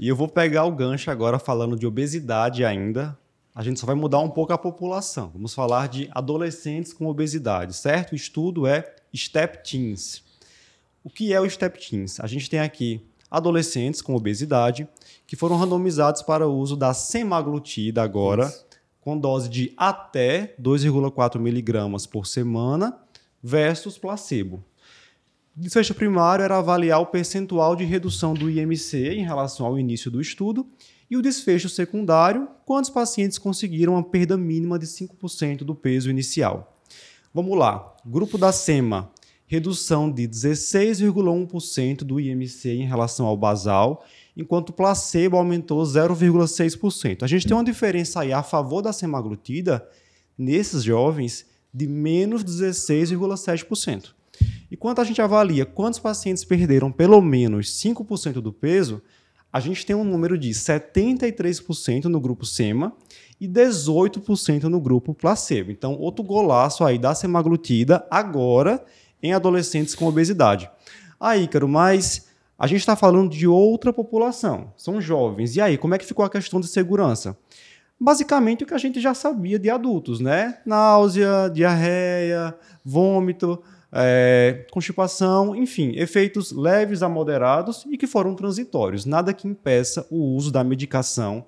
E eu vou pegar o gancho agora falando de obesidade ainda. A gente só vai mudar um pouco a população. Vamos falar de adolescentes com obesidade, certo? O estudo é STEP Teens. O que é o STEP Teens? A gente tem aqui adolescentes com obesidade que foram randomizados para o uso da semaglutida agora, Isso. com dose de até 2,4 miligramas por semana versus placebo. Desfecho primário era avaliar o percentual de redução do IMC em relação ao início do estudo e o desfecho secundário, quantos pacientes conseguiram uma perda mínima de 5% do peso inicial. Vamos lá. Grupo da SEMA, redução de 16,1% do IMC em relação ao basal, enquanto o placebo aumentou 0,6%. A gente tem uma diferença aí a favor da semaglutida nesses jovens de menos 16,7%. E quando a gente avalia quantos pacientes perderam pelo menos 5% do peso, a gente tem um número de 73% no grupo SEMA e 18% no grupo placebo. Então, outro golaço aí da semaglutida agora em adolescentes com obesidade. Aí, Ícaro, mas a gente está falando de outra população, são jovens. E aí, como é que ficou a questão de segurança? Basicamente o que a gente já sabia de adultos, né? Náusea, diarreia, vômito, é, constipação, enfim, efeitos leves a moderados e que foram transitórios. Nada que impeça o uso da medicação.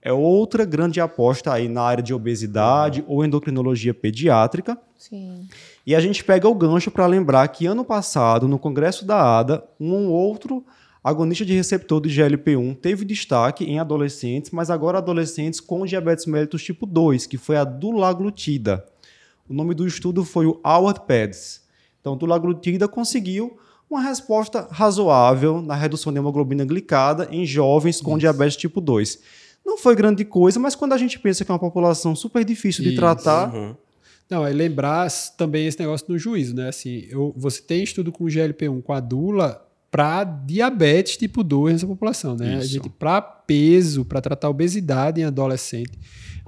É outra grande aposta aí na área de obesidade ou endocrinologia pediátrica. Sim. E a gente pega o gancho para lembrar que ano passado, no Congresso da ADA, um outro agonista de receptor de GLP-1 teve destaque em adolescentes, mas agora adolescentes com diabetes mellitus tipo 2, que foi a dulaglutida. O nome do estudo foi o Howard PEDS. Então, dulaglutida conseguiu uma resposta razoável na redução de hemoglobina glicada em jovens com Isso. diabetes tipo 2. Não foi grande coisa, mas quando a gente pensa que é uma população super difícil de Isso. tratar. Uhum. Não, é lembrar também esse negócio do juízo, né? Assim, eu, você tem estudo com GLP-1 com a Dula para diabetes tipo 2 nessa população, né? Isso. A gente, para peso, para tratar obesidade em adolescente,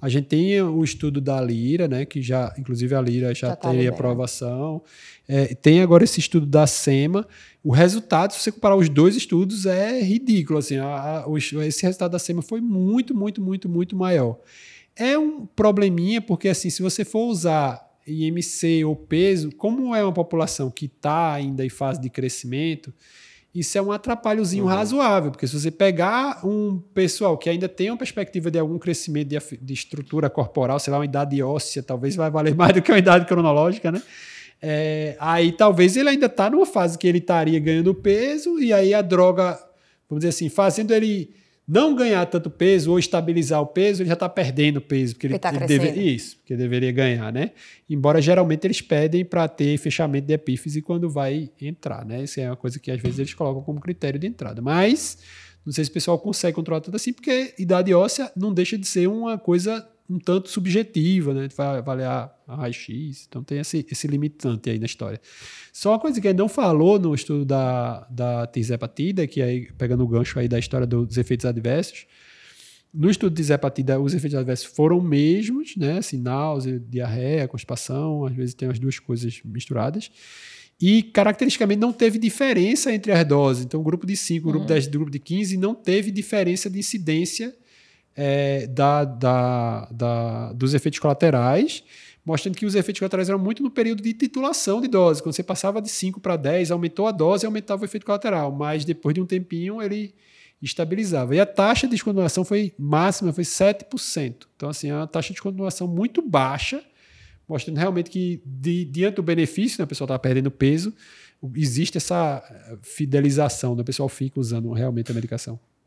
a gente tem o estudo da Lira, né, que já, inclusive a Lira já, já tá tem aprovação. É, tem agora esse estudo da SEMA. O resultado, se você comparar os dois estudos, é ridículo. Assim, a, a, o, esse resultado da SEMA foi muito, muito, muito, muito maior. É um probleminha, porque assim, se você for usar IMC ou peso, como é uma população que está ainda em fase de crescimento, isso é um atrapalhozinho uhum. razoável, porque se você pegar um pessoal que ainda tem uma perspectiva de algum crescimento de, de, estrutura corporal, sei lá, uma idade óssea, talvez vai valer mais do que uma idade cronológica, né? É, aí talvez ele ainda está numa fase que ele estaria ganhando peso, e aí a droga, vamos dizer assim, fazendo ele não ganhar tanto peso ou estabilizar o peso, ele já está perdendo peso. Porque, porque ele, tá ele deve, isso, porque deveria ganhar, né? Embora geralmente eles pedem para ter fechamento de epífise quando vai entrar, né? Isso é uma coisa que às vezes eles colocam como critério de entrada. Mas não sei se o pessoal consegue controlar tudo assim, porque idade óssea não deixa de ser uma coisa um tanto subjetiva, né? Vai avaliar a raio-x, então tem esse, esse limitante aí na história. Só uma coisa que ele não falou no estudo da, da tirzepatida, que aí, pegando o gancho aí da história dos efeitos adversos, no estudo de tirzepatida, os efeitos adversos foram mesmos, né? Assim, náusea, diarreia, constipação, às vezes tem as duas coisas misturadas. E, caracteristicamente, não teve diferença entre as doses. Então, grupo de 5, o grupo de 10 e o grupo de 15 não teve diferença de incidência é, da, da, da, dos efeitos colaterais, mostrando que os efeitos colaterais eram muito no período de titulação de dose. Quando você passava de 5 para 10, aumentou a dose e aumentava o efeito colateral, mas depois de um tempinho ele estabilizava. E a taxa de descontinuação foi máxima, foi 7%. Então, assim, é uma taxa de descontinuação muito baixa, mostrando realmente que, de, diante do benefício, né, a pessoa está perdendo peso, existe essa fidelização, né, o pessoal fica usando realmente a medicação.